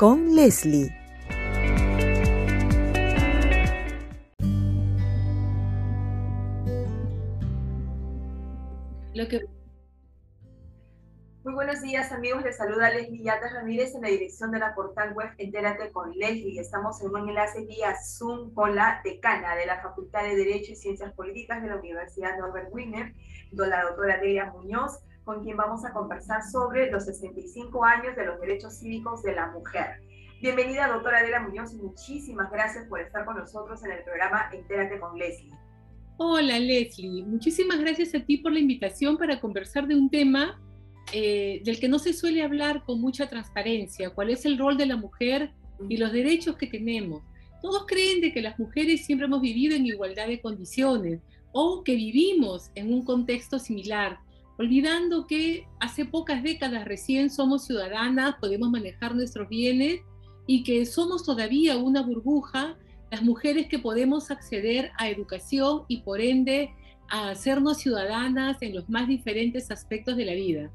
con Leslie. Lo que muy buenos días amigos, les saluda Leslie Yatas Ramírez en la dirección de la portal web Entérate con Leslie. Estamos en un enlace vía Zoom con la decana de la Facultad de Derecho y Ciencias Políticas de la Universidad Norbert Wiener, la doctora Delia Muñoz, con quien vamos a conversar sobre los 65 años de los derechos cívicos de la mujer. Bienvenida doctora Delia Muñoz muchísimas gracias por estar con nosotros en el programa Entérate con Leslie. Hola Leslie, muchísimas gracias a ti por la invitación para conversar de un tema eh, del que no se suele hablar con mucha transparencia, cuál es el rol de la mujer y los derechos que tenemos. Todos creen de que las mujeres siempre hemos vivido en igualdad de condiciones o que vivimos en un contexto similar, olvidando que hace pocas décadas recién somos ciudadanas, podemos manejar nuestros bienes y que somos todavía una burbuja, las mujeres que podemos acceder a educación y por ende a hacernos ciudadanas en los más diferentes aspectos de la vida.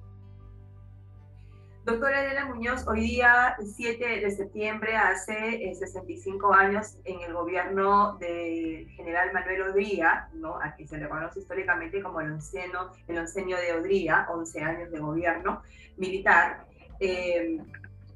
Doctora Elena Muñoz, hoy día, 7 de septiembre, hace 65 eh, años en el gobierno del general Manuel Odría, ¿no? a quien se le conoce históricamente como el onceno, el de Odría, 11 años de gobierno militar, eh,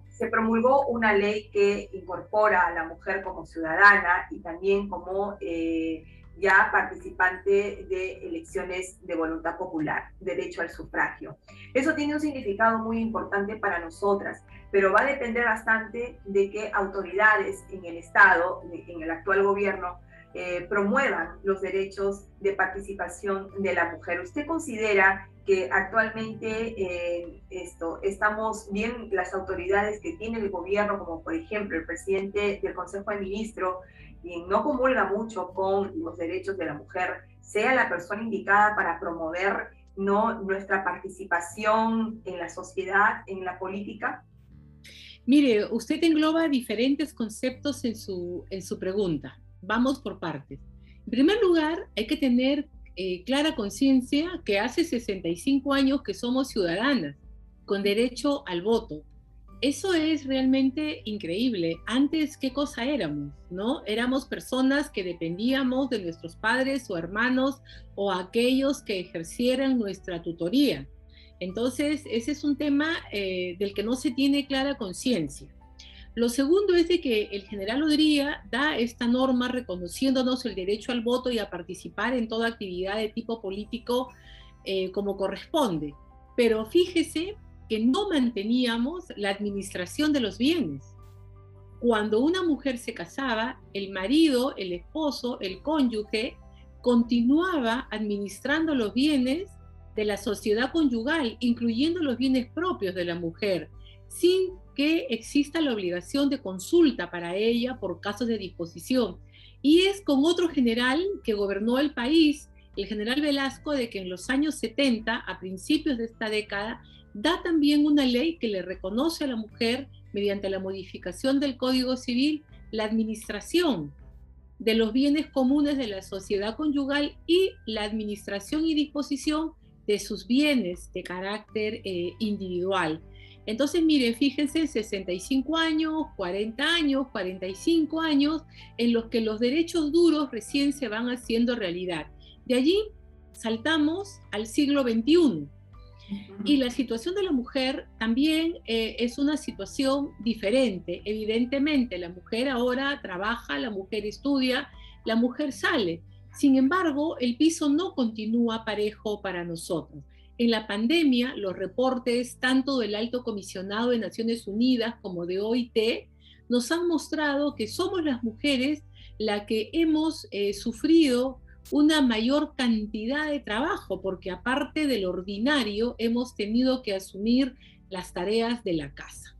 se promulgó una ley que incorpora a la mujer como ciudadana y también como... Eh, ya participante de elecciones de voluntad popular, derecho al sufragio. Eso tiene un significado muy importante para nosotras, pero va a depender bastante de que autoridades en el Estado, en el actual gobierno, eh, promuevan los derechos de participación de la mujer. ¿Usted considera que actualmente eh, esto, estamos bien las autoridades que tiene el gobierno, como por ejemplo el presidente del Consejo de Ministros, quien no comulga mucho con los derechos de la mujer, sea la persona indicada para promover ¿no? nuestra participación en la sociedad, en la política? Mire, usted engloba diferentes conceptos en su, en su pregunta. Vamos por partes. En primer lugar, hay que tener eh, clara conciencia que hace 65 años que somos ciudadanas con derecho al voto, eso es realmente increíble. Antes, ¿qué cosa éramos? ¿No? Éramos personas que dependíamos de nuestros padres o hermanos o aquellos que ejercieran nuestra tutoría. Entonces, ese es un tema eh, del que no se tiene clara conciencia. Lo segundo es de que el general Odría da esta norma reconociéndonos el derecho al voto y a participar en toda actividad de tipo político eh, como corresponde. Pero fíjese que no manteníamos la administración de los bienes. Cuando una mujer se casaba, el marido, el esposo, el cónyuge, continuaba administrando los bienes de la sociedad conyugal, incluyendo los bienes propios de la mujer, sin que exista la obligación de consulta para ella por casos de disposición. Y es con otro general que gobernó el país, el general Velasco, de que en los años 70, a principios de esta década, da también una ley que le reconoce a la mujer, mediante la modificación del Código Civil, la administración de los bienes comunes de la sociedad conyugal y la administración y disposición de sus bienes de carácter eh, individual. Entonces, mire, fíjense, 65 años, 40 años, 45 años, en los que los derechos duros recién se van haciendo realidad. De allí saltamos al siglo XXI, y la situación de la mujer también eh, es una situación diferente. Evidentemente, la mujer ahora trabaja, la mujer estudia, la mujer sale. Sin embargo, el piso no continúa parejo para nosotros. En la pandemia, los reportes tanto del Alto Comisionado de Naciones Unidas como de OIT nos han mostrado que somos las mujeres las que hemos eh, sufrido una mayor cantidad de trabajo, porque aparte del ordinario hemos tenido que asumir las tareas de la casa.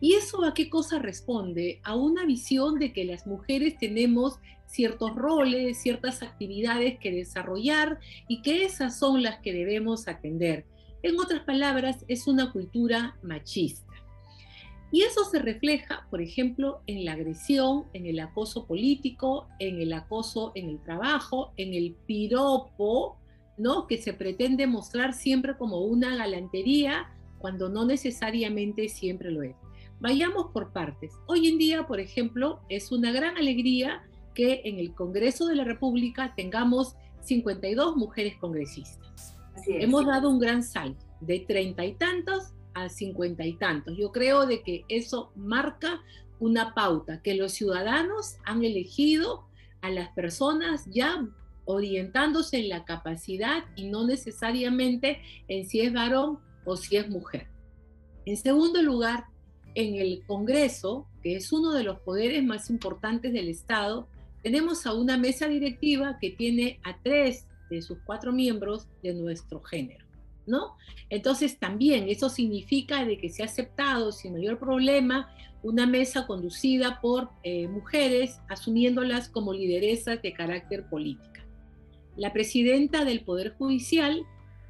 ¿Y eso a qué cosa responde? A una visión de que las mujeres tenemos ciertos roles, ciertas actividades que desarrollar y que esas son las que debemos atender. En otras palabras, es una cultura machista. Y eso se refleja, por ejemplo, en la agresión, en el acoso político, en el acoso en el trabajo, en el piropo, ¿no? Que se pretende mostrar siempre como una galantería cuando no necesariamente siempre lo es. Vayamos por partes. Hoy en día, por ejemplo, es una gran alegría que en el Congreso de la República tengamos 52 mujeres congresistas. Hemos dado un gran salto de treinta y tantos a cincuenta y tantos. Yo creo de que eso marca una pauta, que los ciudadanos han elegido a las personas ya orientándose en la capacidad y no necesariamente en si es varón o si es mujer. En segundo lugar, en el Congreso, que es uno de los poderes más importantes del Estado, tenemos a una mesa directiva que tiene a tres de sus cuatro miembros de nuestro género, ¿no? Entonces también eso significa de que se ha aceptado sin mayor problema una mesa conducida por eh, mujeres, asumiéndolas como lideresas de carácter política. La presidenta del Poder Judicial,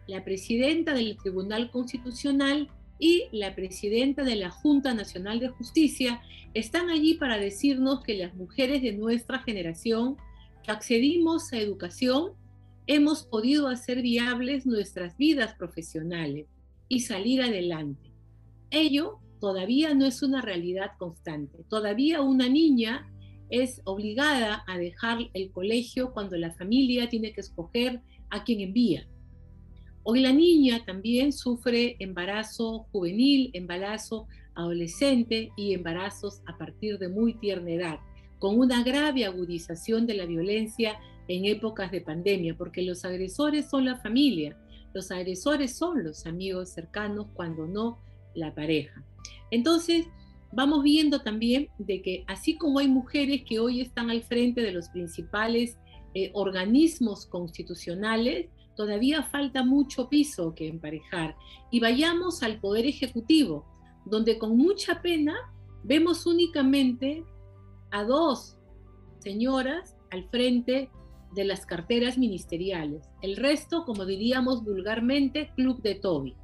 la presidenta del Tribunal Constitucional y la presidenta de la Junta Nacional de Justicia están allí para decirnos que las mujeres de nuestra generación accedimos a educación hemos podido hacer viables nuestras vidas profesionales y salir adelante. Ello todavía no es una realidad constante. Todavía una niña es obligada a dejar el colegio cuando la familia tiene que escoger a quien envía. Hoy la niña también sufre embarazo juvenil, embarazo adolescente y embarazos a partir de muy tierna edad, con una grave agudización de la violencia en épocas de pandemia, porque los agresores son la familia, los agresores son los amigos cercanos, cuando no la pareja. Entonces, vamos viendo también de que así como hay mujeres que hoy están al frente de los principales eh, organismos constitucionales, todavía falta mucho piso que emparejar. Y vayamos al Poder Ejecutivo, donde con mucha pena vemos únicamente a dos señoras al frente de las carteras ministeriales. El resto, como diríamos vulgarmente, club de Toby.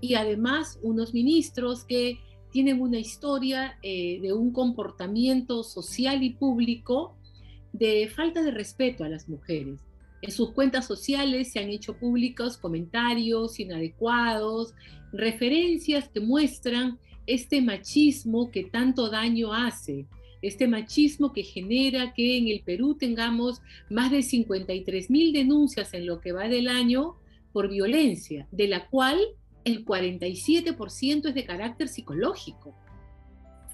Y además unos ministros que tienen una historia eh, de un comportamiento social y público de falta de respeto a las mujeres. En sus cuentas sociales se han hecho públicos comentarios inadecuados, referencias que muestran este machismo que tanto daño hace, este machismo que genera que en el Perú tengamos más de 53 mil denuncias en lo que va del año por violencia, de la cual el 47% es de carácter psicológico.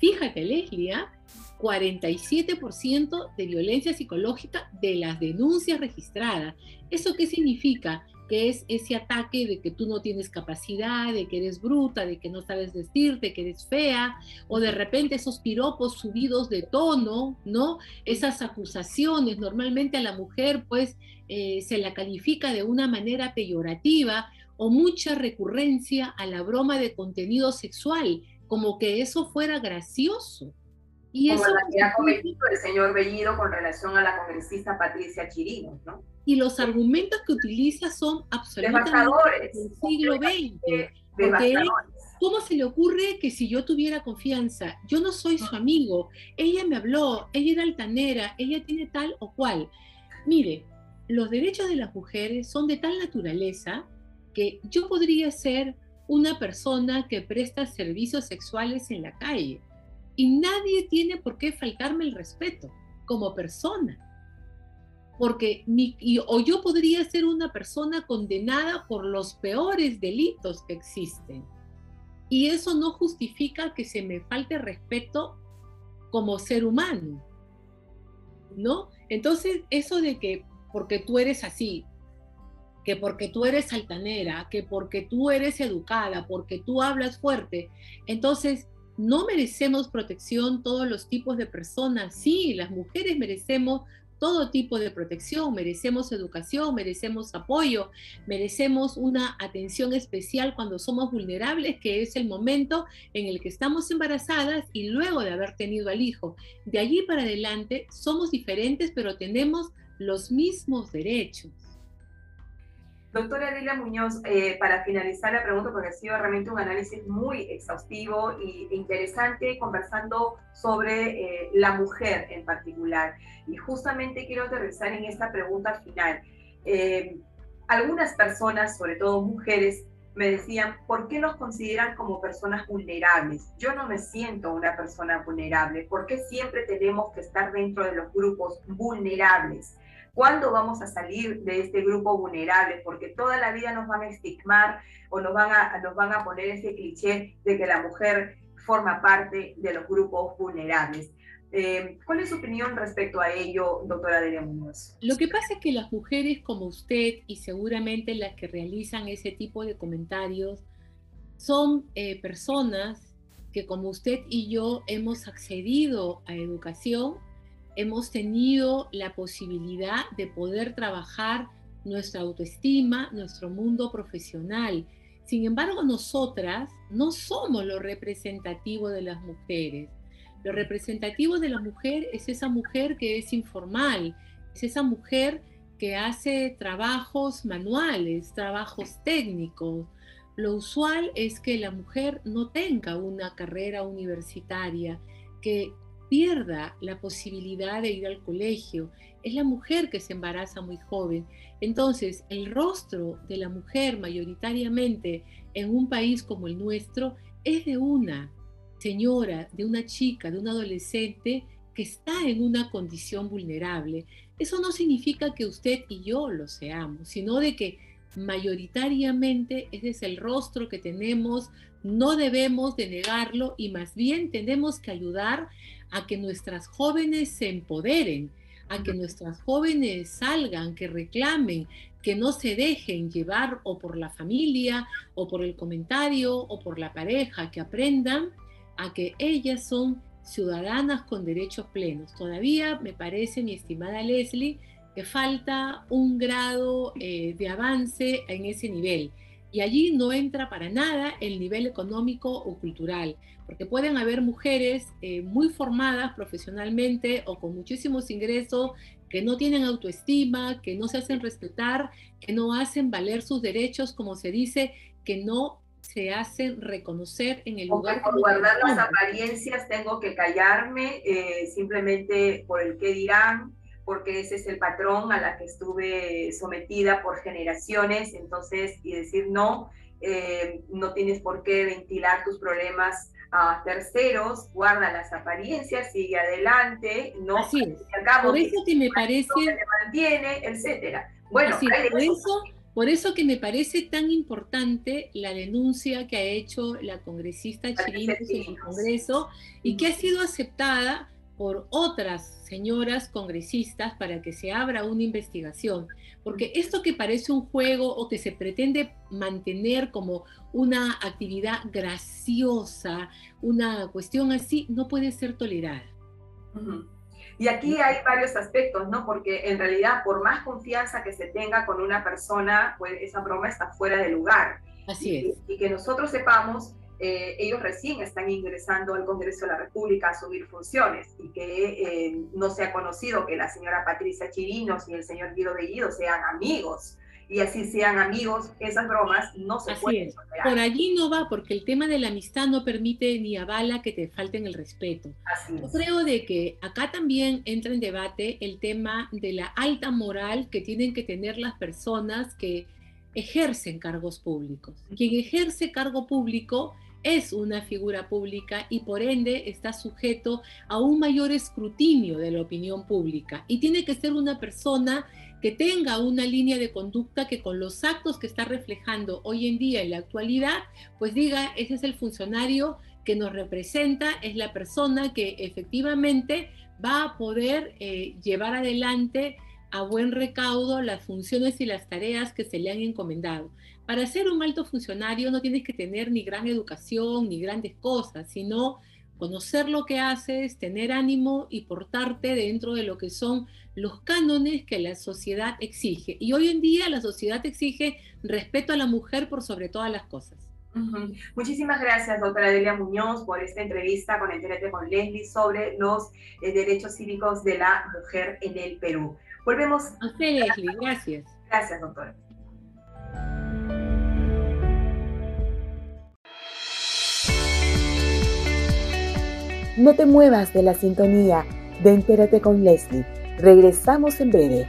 Fíjate, Leslie, 47% de violencia psicológica de las denuncias registradas. ¿Eso qué significa? Que es ese ataque de que tú no tienes capacidad, de que eres bruta, de que no sabes vestirte, que eres fea, o de repente esos piropos subidos de tono, ¿no? Esas acusaciones, normalmente a la mujer pues eh, se la califica de una manera peyorativa o mucha recurrencia a la broma de contenido sexual, como que eso fuera gracioso. Y Como eso, la que ha cometido el señor Bellido con relación a la congresista Patricia Chirinos, ¿no? Y los argumentos que utiliza son absolutamente del siglo XX. Porque ¿cómo se le ocurre que si yo tuviera confianza, yo no soy su amigo, ella me habló, ella era altanera, ella tiene tal o cual? Mire, los derechos de las mujeres son de tal naturaleza que yo podría ser una persona que presta servicios sexuales en la calle y nadie tiene por qué faltarme el respeto como persona. Porque o yo podría ser una persona condenada por los peores delitos que existen. Y eso no justifica que se me falte respeto como ser humano. ¿No? Entonces, eso de que porque tú eres así, que porque tú eres altanera, que porque tú eres educada, porque tú hablas fuerte, entonces no merecemos protección todos los tipos de personas. Sí, las mujeres merecemos todo tipo de protección, merecemos educación, merecemos apoyo, merecemos una atención especial cuando somos vulnerables, que es el momento en el que estamos embarazadas y luego de haber tenido al hijo. De allí para adelante somos diferentes, pero tenemos los mismos derechos. Doctora Adela Muñoz, eh, para finalizar la pregunta, porque ha sido realmente un análisis muy exhaustivo e interesante, conversando sobre eh, la mujer en particular. Y justamente quiero aterrizar en esta pregunta final. Eh, algunas personas, sobre todo mujeres, me decían, ¿por qué nos consideran como personas vulnerables? Yo no me siento una persona vulnerable. ¿Por qué siempre tenemos que estar dentro de los grupos vulnerables? ¿Cuándo vamos a salir de este grupo vulnerable? Porque toda la vida nos van a estigmar o nos van a, nos van a poner ese cliché de que la mujer forma parte de los grupos vulnerables. Eh, ¿Cuál es su opinión respecto a ello, doctora Delia Muñoz? Lo que pasa es que las mujeres como usted y seguramente las que realizan ese tipo de comentarios son eh, personas que como usted y yo hemos accedido a educación, hemos tenido la posibilidad de poder trabajar nuestra autoestima, nuestro mundo profesional. Sin embargo, nosotras no somos lo representativo de las mujeres. Lo representativo de la mujer es esa mujer que es informal, es esa mujer que hace trabajos manuales, trabajos técnicos. Lo usual es que la mujer no tenga una carrera universitaria, que pierda la posibilidad de ir al colegio. Es la mujer que se embaraza muy joven. Entonces, el rostro de la mujer mayoritariamente en un país como el nuestro es de una señora, de una chica, de un adolescente que está en una condición vulnerable. Eso no significa que usted y yo lo seamos, sino de que mayoritariamente ese es el rostro que tenemos, no debemos de negarlo y más bien tenemos que ayudar a que nuestras jóvenes se empoderen, a que nuestras jóvenes salgan, que reclamen, que no se dejen llevar o por la familia, o por el comentario, o por la pareja, que aprendan a que ellas son ciudadanas con derechos plenos. Todavía me parece, mi estimada Leslie, que falta un grado eh, de avance en ese nivel. Y allí no entra para nada el nivel económico o cultural, porque pueden haber mujeres eh, muy formadas profesionalmente o con muchísimos ingresos que no tienen autoestima, que no se hacen respetar, que no hacen valer sus derechos, como se dice, que no se hacen reconocer en el lugar. Por guardar las apariencias tengo que callarme eh, simplemente por el qué dirán, porque ese es el patrón a la que estuve sometida por generaciones, entonces, y decir no, eh, no tienes por qué ventilar tus problemas a terceros, guarda las apariencias, sigue adelante, no Así es. por eso que me parece mantiene, etcétera. Bueno, por eso, por eso que me parece tan importante la denuncia que ha hecho la congresista Chirinos en el Congreso y que ha sido aceptada por otras señoras congresistas para que se abra una investigación, porque esto que parece un juego o que se pretende mantener como una actividad graciosa, una cuestión así, no puede ser tolerada. Y aquí hay varios aspectos, ¿no? Porque en realidad, por más confianza que se tenga con una persona, pues esa broma está fuera de lugar. Así es. Y, y que nosotros sepamos eh, ellos recién están ingresando al Congreso de la República a asumir funciones y que eh, no se ha conocido que la señora Patricia Chirinos y el señor Guido Bellido sean amigos. Y así sean amigos, esas bromas no se pueden Por allí no va, porque el tema de la amistad no permite ni avala que te falten el respeto. Yo creo de que acá también entra en debate el tema de la alta moral que tienen que tener las personas que ejercen cargos públicos. Quien ejerce cargo público es una figura pública y por ende está sujeto a un mayor escrutinio de la opinión pública. Y tiene que ser una persona que tenga una línea de conducta que con los actos que está reflejando hoy en día en la actualidad, pues diga, ese es el funcionario que nos representa, es la persona que efectivamente va a poder eh, llevar adelante a buen recaudo las funciones y las tareas que se le han encomendado. Para ser un alto funcionario no tienes que tener ni gran educación ni grandes cosas, sino conocer lo que haces, tener ánimo y portarte dentro de lo que son los cánones que la sociedad exige. Y hoy en día la sociedad exige respeto a la mujer por sobre todas las cosas. Muchísimas gracias, doctora Delia Muñoz, por esta entrevista con Entérate con Leslie sobre los eh, derechos cívicos de la mujer en el Perú. Volvemos. A usted, Leslie, gracias. Gracias, doctora. No te muevas de la sintonía de Entérate con Leslie. Regresamos en breve.